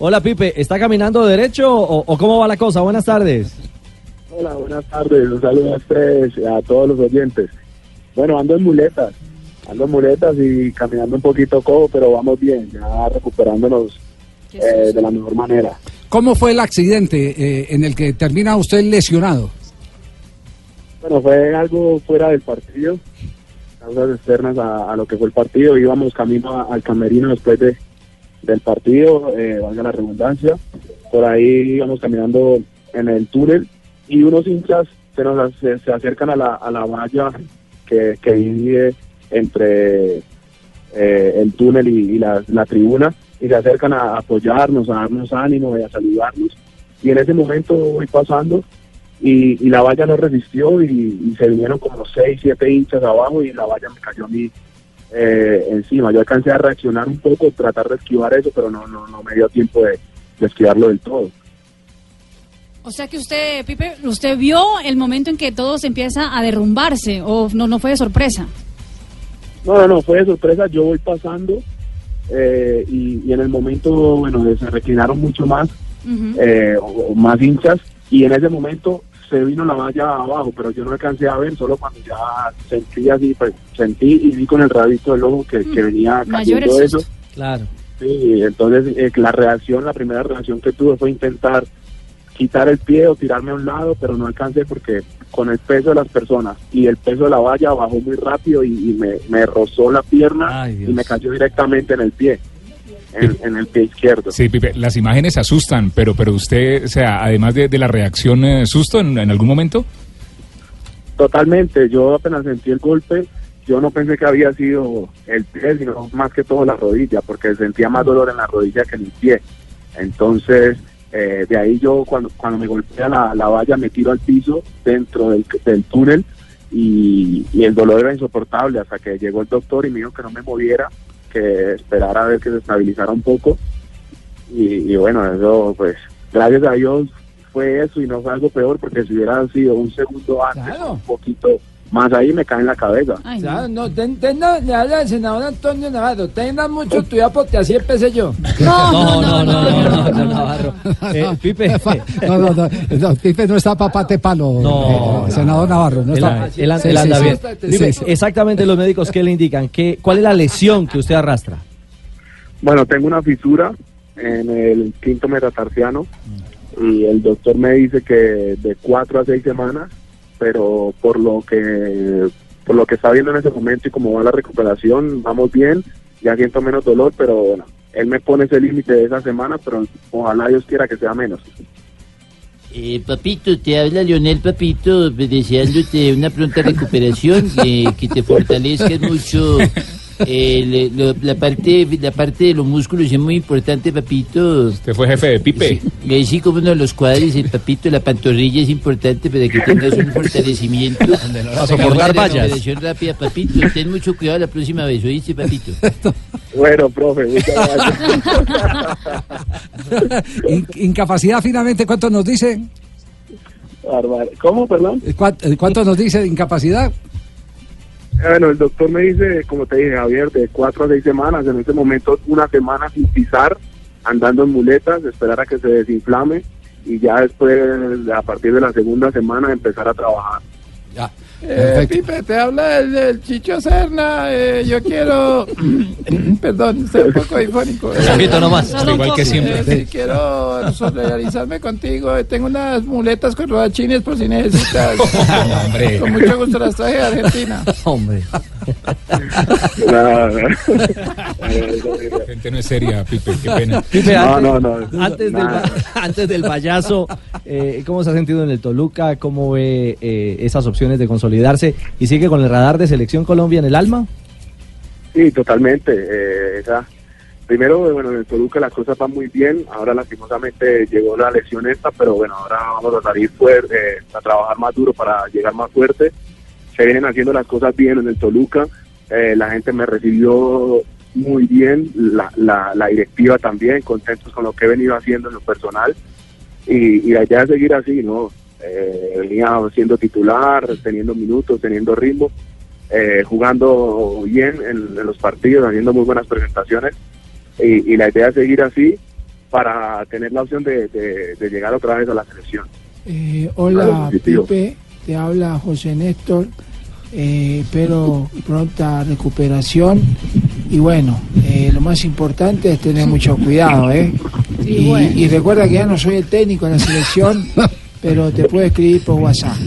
Hola Pipe, ¿está caminando derecho o, o cómo va la cosa? Buenas tardes. Hola, buenas tardes. Un saludo a ustedes y a todos los oyentes. Bueno, ando en muletas. Ando en muletas y caminando un poquito cojo, pero vamos bien, ya recuperándonos eh, de la mejor manera. ¿Cómo fue el accidente eh, en el que termina usted lesionado? Bueno, fue algo fuera del partido, causas externas a, a lo que fue el partido. Íbamos camino a- al camerino después de, del partido, eh, valga la redundancia. Por ahí íbamos caminando en el túnel y unos hinchas se nos se, acercan a la, a la valla que, divide entre eh, el túnel y, la, la tribuna y se acercan a apoyarnos, a darnos ánimo y a saludarnos. Y en ese momento voy pasando y, y la valla no resistió y, y se vinieron como seis, siete hinchas abajo y la valla me cayó a mí eh, encima. Yo alcancé a reaccionar un poco, tratar de esquivar eso, pero no, no, no me dio tiempo de, de esquivarlo del todo. O sea que usted, Pipe, usted vio el momento en que todo se empieza a derrumbarse o no, no fue de sorpresa. No, no, no, fue de sorpresa. Yo voy pasando eh, y, y en el momento, bueno, se reclinaron mucho más, eh, o, o más hinchas, y en ese momento se vino la valla abajo, pero yo no alcancé a ver, solo cuando ya sentí así, pues sentí y vi con el rabito del ojo que, que venía cayendo eso. Claro. Sí, entonces eh, la reacción, la primera reacción que tuve fue intentar quitar el pie o tirarme a un lado, pero no alcancé porque con el peso de las personas y el peso de la valla bajó muy rápido y, y me, me rozó la pierna Ay, y me cayó directamente en el pie, en, en el pie izquierdo. Sí, Pipe, las imágenes asustan, pero, pero usted, o sea, además de, de la reacción, eh, ¿susto en, en algún momento? Totalmente, yo apenas sentí el golpe, yo no pensé que había sido el pie, sino más que todo la rodilla, porque sentía más dolor en la rodilla que en el pie. Entonces, eh, de ahí yo cuando, cuando me golpea la, la valla me tiro al piso dentro del, del túnel y, y el dolor era insoportable hasta que llegó el doctor y me dijo que no me moviera, que esperara a ver que se estabilizara un poco. Y, y bueno, eso pues gracias a Dios fue eso y no fue algo peor porque si hubiera sido un segundo antes, Claro. un poquito más ahí me cae en la cabeza. Ay, O sea, no. no, ten- tenga- le habla el senador Antonio Navarro. Tenga mucho cuidado porque así empecé yo. No, No, no, no, no, no, no, Navarro. Eh, Pipe. No, no, no, no, Pipe no está para pate palo, No. eh, senador Navarro. No Él, está. él- Sí, él sí, anda sí. bien. Sí, Pipe, exactamente los médicos que le indican, ¿Qué, ¿cuál es la lesión que usted arrastra? Bueno, tengo una fisura en el quinto metatarsiano y el doctor me dice que de cuatro a seis semanas, pero por lo que por lo que está viendo en ese momento y como va la recuperación, vamos bien, ya siento menos dolor, pero bueno, él me pone ese límite de esa semana, pero ojalá Dios quiera que sea menos. Eh, papito, te habla Leonel Papito, deseándote una pronta recuperación, eh, que te fortalezcas mucho. Eh, le- lo- la parte la parte de los músculos es muy importante, papito. Usted fue jefe de Pipe. Y así como uno de los cuadris, el papito, la pantorrilla es importante para que tengas un fortalecimiento. A soportar vallas. rápida, papito. Ten mucho cuidado la próxima vez, ¿oíste, papito? Bueno, profe, muchas gracias. In- incapacidad finalmente, ¿cuánto nos dice? ¿Cómo, perdón? Eh, ¿cuán- eh, ¿Cuánto nos dice de incapacidad? Bueno, el doctor me dice, como te dije, Javier, de cuatro a seis semanas. En este momento, una semana sin pisar, andando en muletas, esperar a que se desinflame y ya después, a partir de la segunda semana, empezar a trabajar. Ya. Eh, Pipe, te habla el, el Chicho Serna. eh, yo quiero. Perdón, estoy un poco difónico. Un poquito nomás. Solo un Igual que poco. siempre. Eh, sí, quiero solidarizarme contigo. eh, Tengo unas muletas con rodachines por si necesitas. hombre. Con mucho gusto las traje de Argentina. Hombre. Nada, La gente no es seria, Pipe, qué pena. Pipe, No, antes, no, no. antes, del, antes del payaso, eh, ¿cómo se ha sentido en el Toluca? ¿Cómo ve eh, esas opciones de consolidarse? ¿Y sigue con el radar de Selección Colombia en el alma? Sí, totalmente. eh, esa, primero, bueno, en el Toluca las cosas van muy bien. Ahora, lastimosamente, llegó la lesión esta, pero bueno, ahora vamos a salir fuerte, eh, a trabajar más duro para llegar más fuerte. Se vienen haciendo las cosas bien en el Toluca. Eh, la gente me recibió muy bien, la, la, la directiva también, contentos con lo que he venido haciendo en lo personal. Y, y la idea es seguir así, ¿no? Eh, venía siendo titular, teniendo minutos, teniendo ritmo, eh, jugando bien en, en los partidos, haciendo muy buenas presentaciones y, y la idea es seguir así para tener la opción de, de- de llegar otra vez a la selección. Eh, hola. Pipe. Te habla José Néstor. Eh, espero pronta recuperación. Y bueno, eh, lo más importante es tener mucho cuidado, ¿eh? Y, y recuerda que ya no soy el técnico de la selección, pero te puedo escribir por WhatsApp.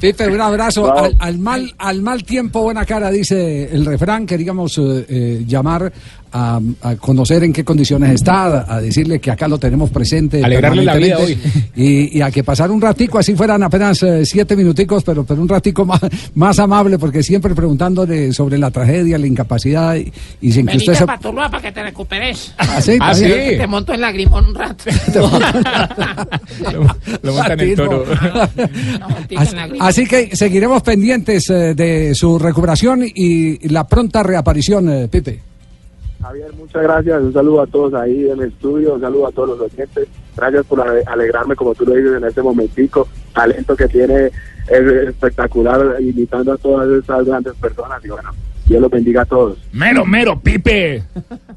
Pipe, un abrazo. Al, al mal, al mal tiempo, buena cara, dice el refrán. Queríamos eh, eh, llamar a, a conocer en qué condiciones está, a, a decirle que acá lo tenemos presente. Alegrarle la vida permanentemente, Y, y a que pasar un ratico, así fueran apenas eh, siete minuticos, pero, pero un ratico más, más amable, porque siempre preguntándole sobre la tragedia, la incapacidad y, y sin que usted Venite se... para Tuluá para que te recuperes. ¿Ah, sí? Ah, sí. Te monto en lagrimón un rato. Lo, lo montan en toro. No, Así, que seguiremos pendientes eh, de su recuperación y la pronta reaparición, eh, Pipe. Javier, muchas gracias. Un saludo a todos ahí en el estudio, un saludo a todos los oyentes. Gracias por ale- alegrarme, como tú lo dices, en este momentico. Talento que tiene es espectacular, imitando a todas estas grandes personas. Y bueno, Dios los bendiga a todos. Mero, mero, Pipe.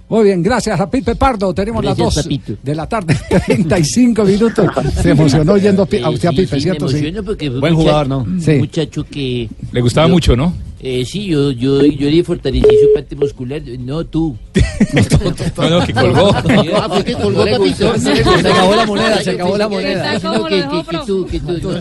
Muy bien, gracias a Pipe Pardo. Tenemos Gracias, las dos papito. de la tarde, 35 minutos. Se emocionó oyendo a, usted a sí, Pipe, sí, ¿cierto? Me Sí. emociono porque fue un Buen jugador, ¿no? Sí. muchacho que... Le gustaba yo- mucho, ¿no? Eh, sí, yo, yo, yo le fortalecí su parte muscular. No, tú. No, no, que colgó. Ah, fue que colgó, papito. Se acabó la moneda, se acabó la moneda. No, que, que, que tú, que tú.